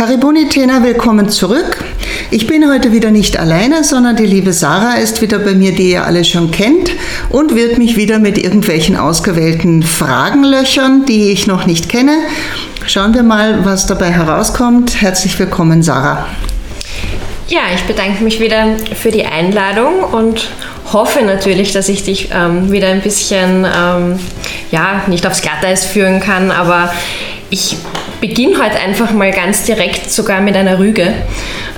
Karibuni Tena, willkommen zurück. Ich bin heute wieder nicht alleine, sondern die liebe Sarah ist wieder bei mir, die ihr alle schon kennt und wird mich wieder mit irgendwelchen ausgewählten Fragen löchern, die ich noch nicht kenne. Schauen wir mal, was dabei herauskommt. Herzlich willkommen, Sarah. Ja, ich bedanke mich wieder für die Einladung und hoffe natürlich, dass ich dich ähm, wieder ein bisschen, ähm, ja, nicht aufs Glatteis führen kann, aber ich beginne heute einfach mal ganz direkt sogar mit einer Rüge.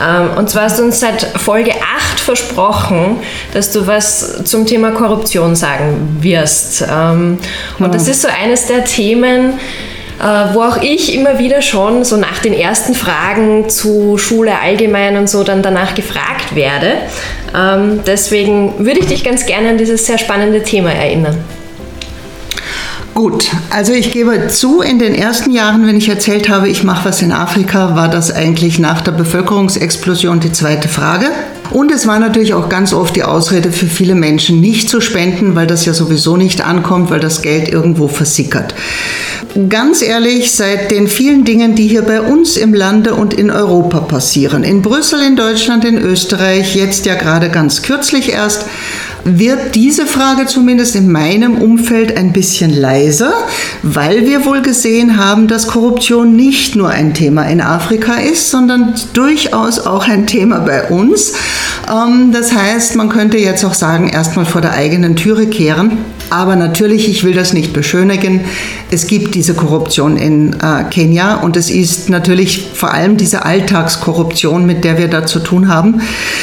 Ähm, und zwar hast du uns seit Folge 8 versprochen, dass du was zum Thema Korruption sagen wirst. Ähm, und das ist so eines der Themen, äh, wo auch ich immer wieder schon so nach den ersten Fragen zu Schule allgemein und so dann danach gefragt werde. Ähm, deswegen würde ich dich ganz gerne an dieses sehr spannende Thema erinnern. Gut, also ich gebe zu, in den ersten Jahren, wenn ich erzählt habe, ich mache was in Afrika, war das eigentlich nach der Bevölkerungsexplosion die zweite Frage. Und es war natürlich auch ganz oft die Ausrede für viele Menschen, nicht zu spenden, weil das ja sowieso nicht ankommt, weil das Geld irgendwo versickert. Ganz ehrlich, seit den vielen Dingen, die hier bei uns im Lande und in Europa passieren, in Brüssel, in Deutschland, in Österreich, jetzt ja gerade ganz kürzlich erst, wird diese Frage zumindest in meinem Umfeld ein bisschen leiser, weil wir wohl gesehen haben, dass Korruption nicht nur ein Thema in Afrika ist, sondern durchaus auch ein Thema bei uns. Ähm, das heißt, man könnte jetzt auch sagen, erstmal vor der eigenen Türe kehren. Aber natürlich, ich will das nicht beschönigen. Es gibt diese Korruption in äh, Kenia und es ist natürlich vor allem diese Alltagskorruption, mit der wir da zu tun haben.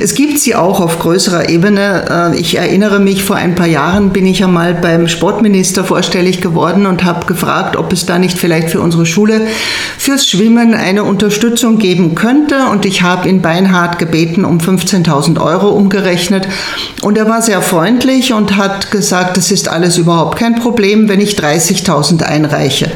Es gibt sie auch auf größerer Ebene. Äh, ich erinnere mich, vor ein paar Jahren bin ich einmal beim Sportminister vorstellig geworden und habe gefragt, ob es da nicht vielleicht für unsere Schule fürs Schwimmen eine Unterstützung geben könnte. Und ich habe ihn beinhart gebeten um 15.000 Euro umgerechnet. Und er war sehr freundlich und hat gesagt, das ist alles überhaupt kein Problem, wenn ich 30.000 einreiche.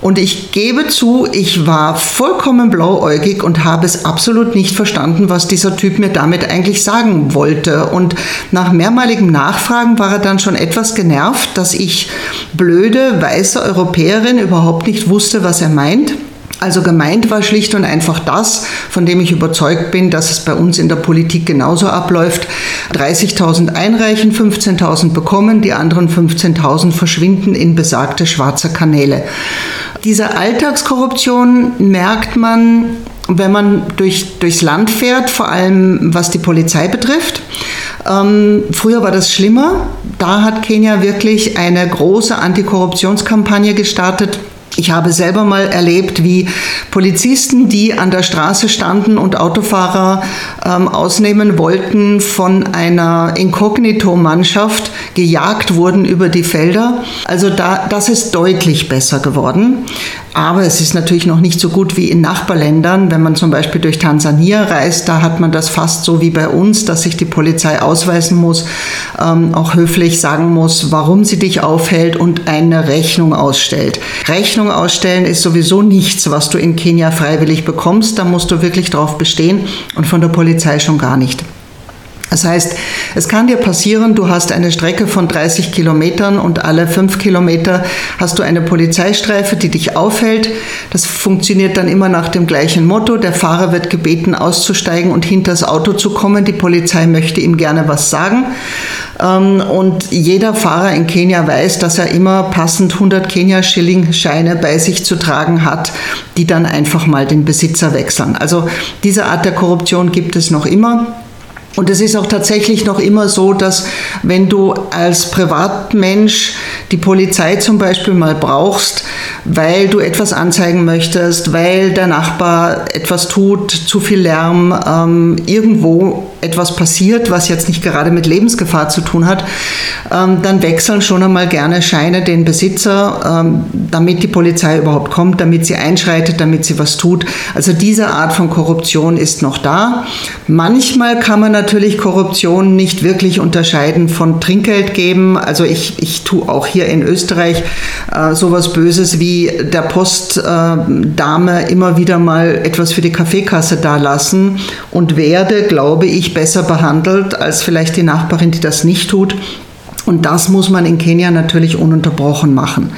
Und ich gebe zu, ich war vollkommen blauäugig und habe es absolut nicht verstanden, was dieser Typ mir damit eigentlich sagen wollte. Und nach mehrmaligem Nachfragen war er dann schon etwas genervt, dass ich blöde weiße Europäerin überhaupt nicht wusste, was er meint. Also gemeint war schlicht und einfach das, von dem ich überzeugt bin, dass es bei uns in der Politik genauso abläuft. 30.000 einreichen, 15.000 bekommen, die anderen 15.000 verschwinden in besagte schwarze Kanäle. Diese Alltagskorruption merkt man, wenn man durch, durchs Land fährt, vor allem was die Polizei betrifft. Ähm, früher war das schlimmer. Da hat Kenia wirklich eine große Antikorruptionskampagne gestartet ich habe selber mal erlebt, wie Polizisten, die an der Straße standen und Autofahrer ähm, ausnehmen wollten, von einer Inkognito-Mannschaft gejagt wurden über die Felder. Also da, das ist deutlich besser geworden. Aber es ist natürlich noch nicht so gut wie in Nachbarländern. Wenn man zum Beispiel durch Tansania reist, da hat man das fast so wie bei uns, dass sich die Polizei ausweisen muss, ähm, auch höflich sagen muss, warum sie dich aufhält und eine Rechnung ausstellt. Rechnung ausstellen ist sowieso nichts, was du in Kenia freiwillig bekommst. Da musst du wirklich drauf bestehen und von der Polizei schon gar nicht. Das heißt, es kann dir passieren, du hast eine Strecke von 30 Kilometern und alle fünf Kilometer hast du eine Polizeistreife, die dich aufhält. Das funktioniert dann immer nach dem gleichen Motto. Der Fahrer wird gebeten, auszusteigen und hinter das Auto zu kommen. Die Polizei möchte ihm gerne was sagen. Ähm, und jeder Fahrer in Kenia weiß, dass er immer passend 100 Kenia-Schilling-Scheine bei sich zu tragen hat, die dann einfach mal den Besitzer wechseln. Also diese Art der Korruption gibt es noch immer. Und es ist auch tatsächlich noch immer so, dass wenn du als Privatmensch die Polizei zum Beispiel mal brauchst, weil du etwas anzeigen möchtest, weil der Nachbar etwas tut, zu viel Lärm, ähm, irgendwo etwas passiert, was jetzt nicht gerade mit Lebensgefahr zu tun hat, ähm, dann wechseln schon einmal gerne Scheine den Besitzer, ähm, damit die Polizei überhaupt kommt, damit sie einschreitet, damit sie was tut. Also diese Art von Korruption ist noch da. Manchmal kann man natürlich Korruption nicht wirklich unterscheiden von Trinkgeld geben. Also ich, ich tue auch hier in Österreich äh, sowas Böses wie der Postdame äh, immer wieder mal etwas für die Kaffeekasse dalassen und werde, glaube ich, besser behandelt als vielleicht die Nachbarin, die das nicht tut. Und das muss man in Kenia natürlich ununterbrochen machen.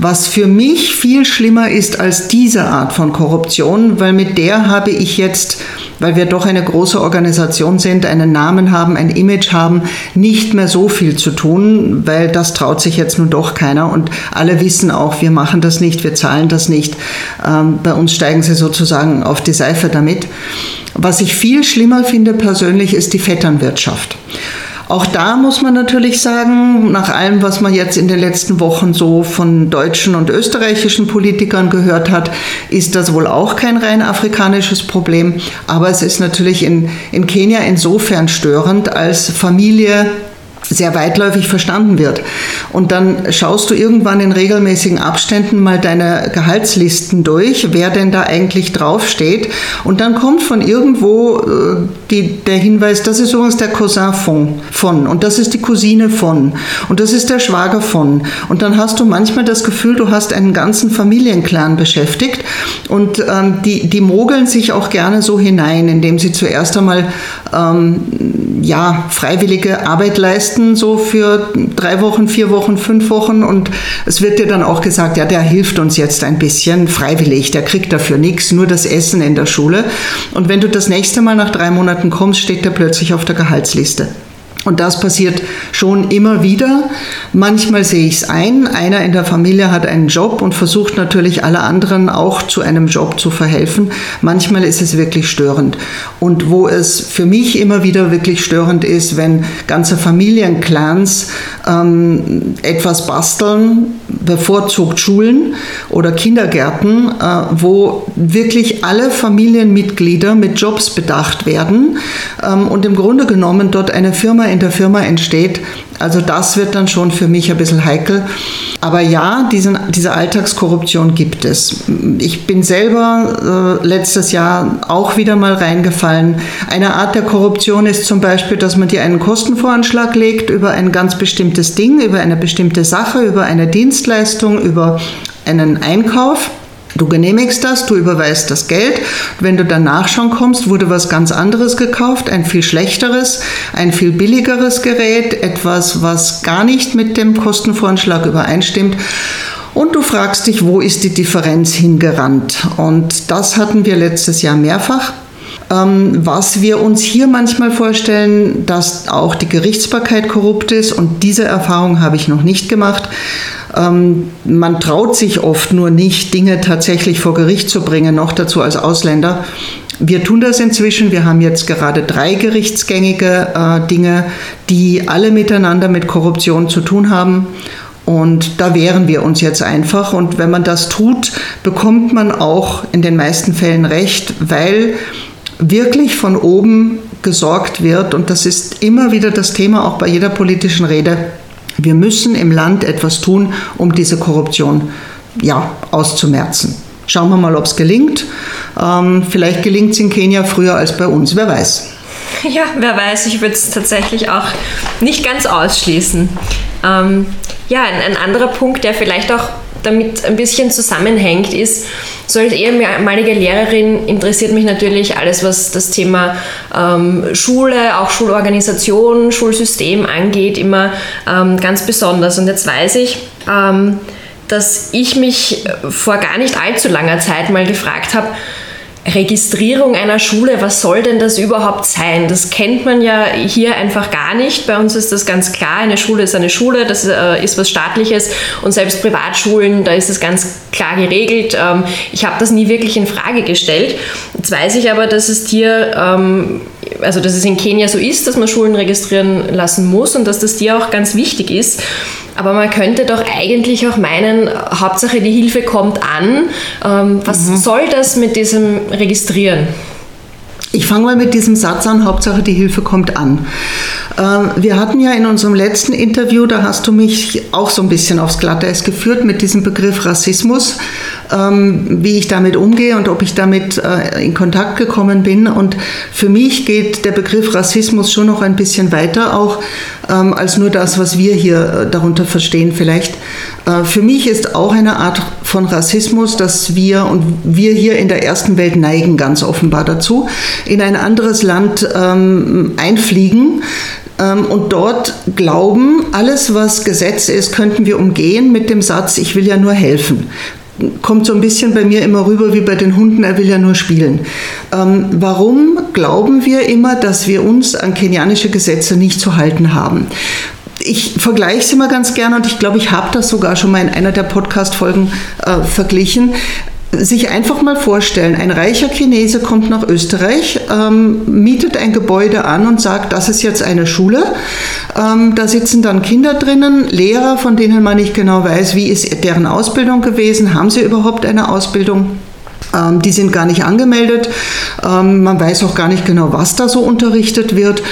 Was für mich viel schlimmer ist als diese Art von Korruption, weil mit der habe ich jetzt, weil wir doch eine große Organisation sind, einen Namen haben, ein Image haben, nicht mehr so viel zu tun, weil das traut sich jetzt nun doch keiner und alle wissen auch, wir machen das nicht, wir zahlen das nicht. Ähm, bei uns steigen sie sozusagen auf die Seife damit. Was ich viel schlimmer finde persönlich, ist die Vetternwirtschaft. Auch da muss man natürlich sagen, nach allem, was man jetzt in den letzten Wochen so von deutschen und österreichischen Politikern gehört hat, ist das wohl auch kein rein afrikanisches Problem. Aber es ist natürlich in, in Kenia insofern störend, als Familie sehr weitläufig verstanden wird. Und dann schaust du irgendwann in regelmäßigen Abständen mal deine Gehaltslisten durch, wer denn da eigentlich draufsteht. Und dann kommt von irgendwo äh, die, der Hinweis, das ist übrigens der Cousin von, von und das ist die Cousine von und das ist der Schwager von. Und dann hast du manchmal das Gefühl, du hast einen ganzen Familienclan beschäftigt und ähm, die, die mogeln sich auch gerne so hinein, indem sie zuerst einmal ähm, ja, freiwillige Arbeit leisten, so für drei Wochen, vier Wochen, fünf Wochen. Und es wird dir dann auch gesagt, ja, der hilft uns jetzt ein bisschen freiwillig, der kriegt dafür nichts, nur das Essen in der Schule. Und wenn du das nächste Mal nach drei Monaten kommst, steht der plötzlich auf der Gehaltsliste. Und das passiert schon immer wieder. Manchmal sehe ich es ein. Einer in der Familie hat einen Job und versucht natürlich alle anderen auch zu einem Job zu verhelfen. Manchmal ist es wirklich störend. Und wo es für mich immer wieder wirklich störend ist, wenn ganze Familienclans ähm, etwas basteln, bevorzugt Schulen oder Kindergärten, äh, wo wirklich alle Familienmitglieder mit Jobs bedacht werden ähm, und im Grunde genommen dort eine Firma in der Firma entsteht. Also das wird dann schon für mich ein bisschen heikel. Aber ja, diesen, diese Alltagskorruption gibt es. Ich bin selber äh, letztes Jahr auch wieder mal reingefallen. Eine Art der Korruption ist zum Beispiel, dass man dir einen Kostenvoranschlag legt über ein ganz bestimmtes Ding, über eine bestimmte Sache, über eine Dienstleistung, über einen Einkauf. Du genehmigst das, du überweist das Geld. Wenn du dann nachschauen kommst, wurde was ganz anderes gekauft, ein viel schlechteres, ein viel billigeres Gerät, etwas, was gar nicht mit dem Kostenvoranschlag übereinstimmt. Und du fragst dich, wo ist die Differenz hingerannt? Und das hatten wir letztes Jahr mehrfach. Ähm, was wir uns hier manchmal vorstellen, dass auch die Gerichtsbarkeit korrupt ist, und diese Erfahrung habe ich noch nicht gemacht. Ähm, man traut sich oft nur nicht, Dinge tatsächlich vor Gericht zu bringen, noch dazu als Ausländer. Wir tun das inzwischen. Wir haben jetzt gerade drei gerichtsgängige äh, Dinge, die alle miteinander mit Korruption zu tun haben. Und da wehren wir uns jetzt einfach. Und wenn man das tut, bekommt man auch in den meisten Fällen recht, weil wirklich von oben gesorgt wird. Und das ist immer wieder das Thema, auch bei jeder politischen Rede wir müssen im Land etwas tun, um diese Korruption ja, auszumerzen. Schauen wir mal, ob es gelingt. Ähm, vielleicht gelingt es in Kenia früher als bei uns, wer weiß. Ja, wer weiß, ich würde es tatsächlich auch nicht ganz ausschließen. Ähm, ja, ein, ein anderer Punkt, der vielleicht auch damit ein bisschen zusammenhängt, ist, so als ehemalige Lehrerin interessiert mich natürlich alles, was das Thema ähm, Schule, auch Schulorganisation, Schulsystem angeht, immer ähm, ganz besonders. Und jetzt weiß ich, ähm, dass ich mich vor gar nicht allzu langer Zeit mal gefragt habe, Registrierung einer Schule, was soll denn das überhaupt sein? Das kennt man ja hier einfach gar nicht. Bei uns ist das ganz klar, eine Schule ist eine Schule, das äh, ist was staatliches und selbst Privatschulen, da ist es ganz klar geregelt. Ähm, ich habe das nie wirklich in Frage gestellt. Jetzt weiß ich aber, dass es hier, ähm, also dass es in Kenia so ist, dass man Schulen registrieren lassen muss und dass das dir auch ganz wichtig ist. Aber man könnte doch eigentlich auch meinen, Hauptsache die Hilfe kommt an. Ähm, was mhm. soll das mit diesem Registrieren? Ich fange mal mit diesem Satz an, Hauptsache die Hilfe kommt an. Ähm, wir hatten ja in unserem letzten Interview, da hast du mich auch so ein bisschen aufs Glatteis geführt mit diesem Begriff Rassismus, wie ich damit umgehe und ob ich damit äh, in Kontakt gekommen bin. Und für mich geht der Begriff Rassismus schon noch ein bisschen weiter, auch ähm, als nur das, was wir hier äh, darunter verstehen vielleicht. Äh, für mich ist auch eine Art von Rassismus, dass wir und wir hier in der ersten Welt neigen ganz offenbar dazu, in ein anderes Land ähm, einfliegen, Ähm, und dort glauben, alles, was Gesetz ist, könnten wir umgehen mit dem Satz, ich will ja nur helfen kommt so ein bisschen bei mir immer rüber wie bei den Hunden, er will ja nur spielen. Ähm, warum glauben wir immer, dass wir uns an kenianische Gesetze nicht zu halten haben? Ich vergleiche es immer ganz gerne und ich glaube, ich habe das sogar schon mal in einer der Podcast-Folgen äh, verglichen sich einfach mal vorstellen, ein reicher Chinese kommt nach Österreich, ähm, mietet ein Gebäude an und sagt, das ist jetzt eine Schule. Ähm, da sitzen dann Kinder drinnen, Lehrer, von denen man nicht genau weiß, wie ist deren Ausbildung gewesen, haben sie überhaupt eine Ausbildung. Ähm, die sind gar nicht angemeldet. Ähm, man weiß auch gar nicht genau, was da so unterrichtet wird.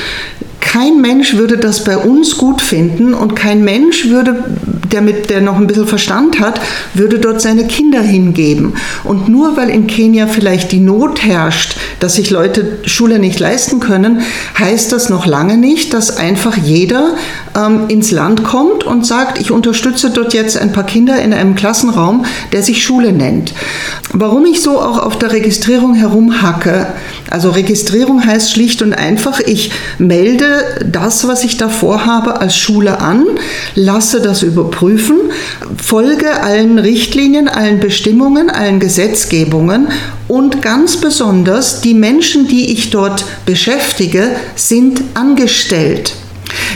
Kein Mensch würde das bei uns gut finden und kein Mensch würde, der, mit, der noch ein bisschen Verstand hat, würde dort seine Kinder hingeben. Und nur weil in Kenia vielleicht die Not herrscht, dass sich Leute Schule nicht leisten können, heißt das noch lange nicht, dass einfach jeder ähm, ins Land kommt und sagt, ich unterstütze dort jetzt ein paar Kinder in einem Klassenraum, der sich Schule nennt. Warum ich so auch auf der Registrierung herumhacke, also Registrierung heißt schlicht und einfach, ich melde das, was ich da vorhabe, als Schule an, lasse das überprüfen, folge allen Richtlinien, allen Bestimmungen, allen Gesetzgebungen und ganz besonders die Menschen, die ich dort beschäftige, sind angestellt.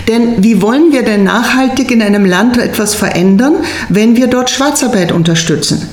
Denn wie wollen wir denn nachhaltig in einem Land etwas verändern, wenn wir dort Schwarzarbeit unterstützen?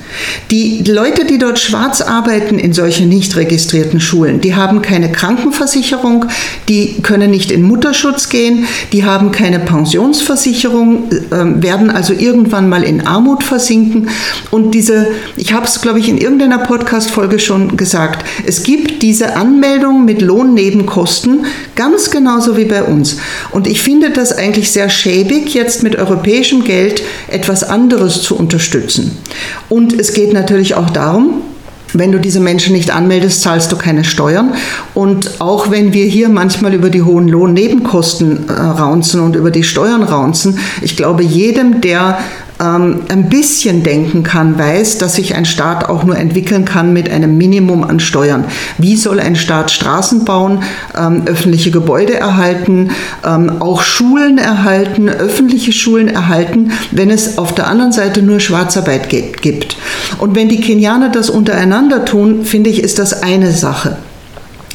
Die Leute, die dort schwarz arbeiten in solchen nicht registrierten Schulen, die haben keine Krankenversicherung, die können nicht in Mutterschutz gehen, die haben keine Pensionsversicherung, äh, werden also irgendwann mal in Armut versinken. Und diese, ich habe es, glaube ich, in irgendeiner Podcast-Folge schon gesagt, es gibt diese Anmeldung mit Lohnnebenkosten ganz genauso wie bei uns. Und ich finde das eigentlich sehr schäbig, jetzt mit europäischem Geld etwas anderes zu unterstützen. Und es geht natürlich auch darum, wenn du diese Menschen nicht anmeldest, zahlst du keine Steuern. Und auch wenn wir hier manchmal über die hohen Lohnnebenkosten äh, raunzen und über die Steuern raunzen, ich glaube, jedem, der ähm, ein bisschen denken kann, weiß, dass sich ein Staat auch nur entwickeln kann mit einem Minimum an Steuern. Wie soll ein Staat Straßen bauen, ähm, öffentliche Gebäude erhalten, ähm, auch Schulen erhalten, öffentliche Schulen erhalten, wenn es auf der anderen Seite nur Schwarzarbeit gibt? Und wenn die Kenianer das untereinander tun, finde ich, ist das eine Sache.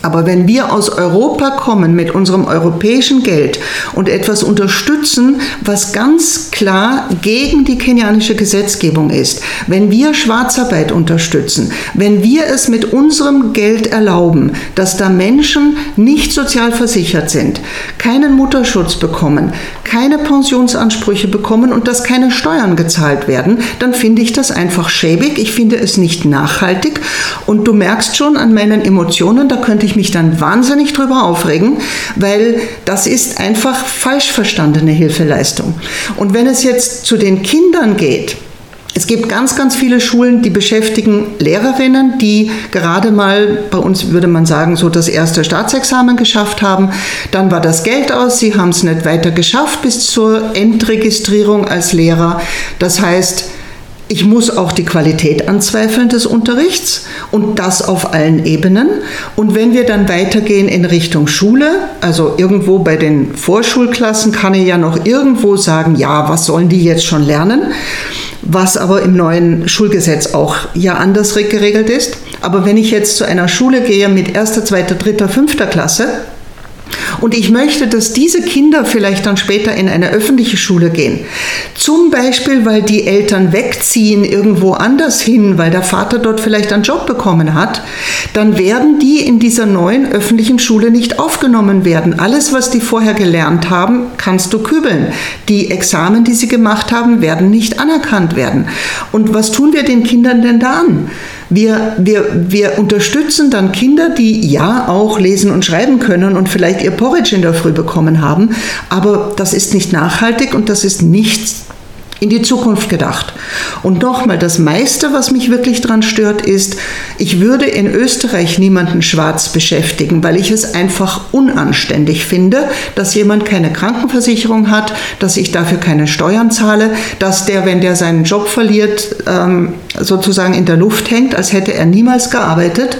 Aber wenn wir aus Europa kommen mit unserem europäischen Geld und etwas unterstützen, was ganz klar gegen die kenianische Gesetzgebung ist, wenn wir Schwarzarbeit unterstützen, wenn wir es mit unserem Geld erlauben, dass da Menschen nicht sozial versichert sind, keinen Mutterschutz bekommen, keine Pensionsansprüche bekommen und dass keine Steuern gezahlt werden, dann finde ich das einfach schäbig. Ich finde es nicht nachhaltig. Und du merkst schon an meinen Emotionen, da könnte ich mich dann wahnsinnig drüber aufregen, weil das ist einfach falsch verstandene Hilfeleistung. Und wenn es jetzt zu den Kindern geht, es gibt ganz, ganz viele Schulen, die beschäftigen Lehrerinnen, die gerade mal, bei uns würde man sagen, so das erste Staatsexamen geschafft haben. Dann war das Geld aus, sie haben es nicht weiter geschafft bis zur Endregistrierung als Lehrer. Das heißt, ich muss auch die Qualität anzweifeln des Unterrichts und das auf allen Ebenen. Und wenn wir dann weitergehen in Richtung Schule, also irgendwo bei den Vorschulklassen kann ich ja noch irgendwo sagen, ja, was sollen die jetzt schon lernen? Was aber im neuen Schulgesetz auch ja anders geregelt ist. Aber wenn ich jetzt zu einer Schule gehe mit erster, zweiter, dritter, fünfter Klasse, und ich möchte, dass diese Kinder vielleicht dann später in eine öffentliche Schule gehen. Zum Beispiel, weil die Eltern wegziehen irgendwo anders hin, weil der Vater dort vielleicht einen Job bekommen hat, dann werden die in dieser neuen öffentlichen Schule nicht aufgenommen werden. Alles, was die vorher gelernt haben, kannst du kübeln. Die Examen, die sie gemacht haben, werden nicht anerkannt werden. Und was tun wir den Kindern denn da an? Wir, wir, wir unterstützen dann Kinder, die ja auch lesen und schreiben können und vielleicht ihr Porridge in der Früh bekommen haben, aber das ist nicht nachhaltig und das ist nichts in die Zukunft gedacht. Und nochmal, das meiste, was mich wirklich daran stört, ist, ich würde in Österreich niemanden schwarz beschäftigen, weil ich es einfach unanständig finde, dass jemand keine Krankenversicherung hat, dass ich dafür keine Steuern zahle, dass der, wenn der seinen Job verliert, ähm, sozusagen in der Luft hängt, als hätte er niemals gearbeitet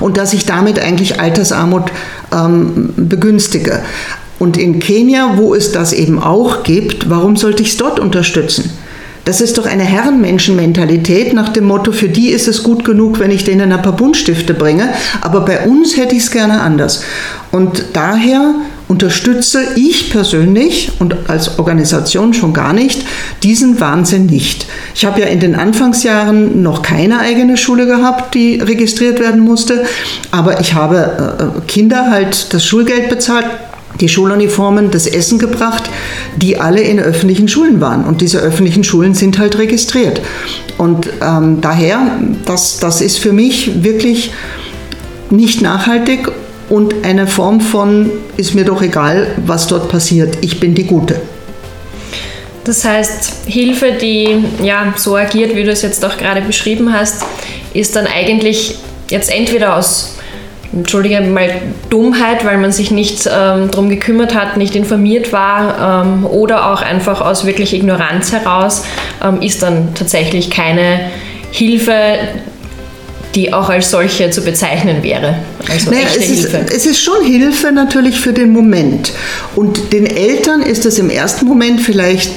und dass ich damit eigentlich Altersarmut ähm, begünstige. Und in Kenia, wo es das eben auch gibt, warum sollte ich es dort unterstützen? Das ist doch eine Herrenmenschenmentalität nach dem Motto, für die ist es gut genug, wenn ich denen ein paar Buntstifte bringe, aber bei uns hätte ich es gerne anders. Und daher unterstütze ich persönlich und als Organisation schon gar nicht diesen Wahnsinn nicht. Ich habe ja in den Anfangsjahren noch keine eigene Schule gehabt, die registriert werden musste, aber ich habe äh, äh, Kinder halt das Schulgeld bezahlt, die Schuluniformen, das Essen gebracht, die alle in öffentlichen Schulen waren. Und diese öffentlichen Schulen sind halt registriert. Und ähm, daher, das, das ist für mich wirklich nicht nachhaltig und eine Form von, ist mir doch egal, was dort passiert, ich bin die Gute. Das heißt, Hilfe, die ja so agiert, wie du es jetzt auch gerade beschrieben hast, ist dann eigentlich jetzt entweder aus entschuldige mal Dummheit, weil man sich nicht ähm, darum gekümmert hat, nicht informiert war ähm, oder auch einfach aus wirklich Ignoranz heraus, ähm, ist dann tatsächlich keine Hilfe, die auch als solche zu bezeichnen wäre. Also naja, es ist. Es ist schon Hilfe natürlich für den Moment. Und den Eltern ist es im ersten Moment vielleicht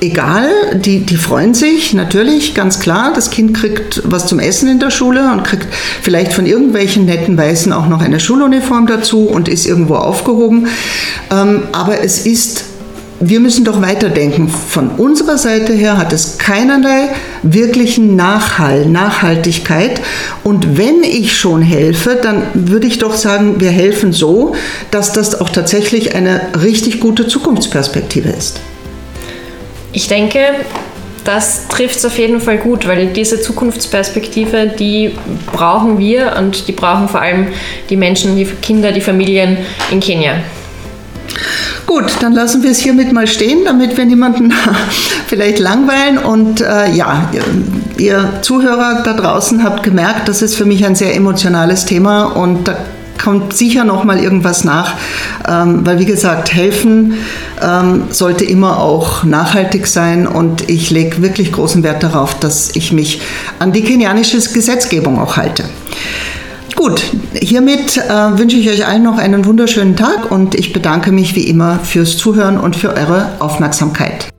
egal. Die, die freuen sich natürlich, ganz klar. Das Kind kriegt was zum Essen in der Schule und kriegt vielleicht von irgendwelchen netten Weißen auch noch eine Schuluniform dazu und ist irgendwo aufgehoben. Ähm, aber es ist wir müssen doch weiterdenken. Von unserer Seite her hat es keinerlei wirklichen Nachhall, Nachhaltigkeit. Und wenn ich schon helfe, dann würde ich doch sagen, wir helfen so, dass das auch tatsächlich eine richtig gute Zukunftsperspektive ist. Ich denke, das trifft es auf jeden Fall gut, weil diese Zukunftsperspektive, die brauchen wir und die brauchen vor allem die Menschen, die Kinder, die Familien in Kenia. Gut, dann lassen wir es hiermit mal stehen, damit wir niemanden vielleicht langweilen. Und äh, ja, ihr Zuhörer da draußen habt gemerkt, das ist für mich ein sehr emotionales Thema und da kommt sicher noch mal irgendwas nach, ähm, weil wie gesagt, helfen ähm, sollte immer auch nachhaltig sein und ich lege wirklich großen Wert darauf, dass ich mich an die kenianische Gesetzgebung auch halte. Gut, hiermit äh, wünsche ich euch allen noch einen wunderschönen Tag und ich bedanke mich wie immer fürs Zuhören und für eure Aufmerksamkeit.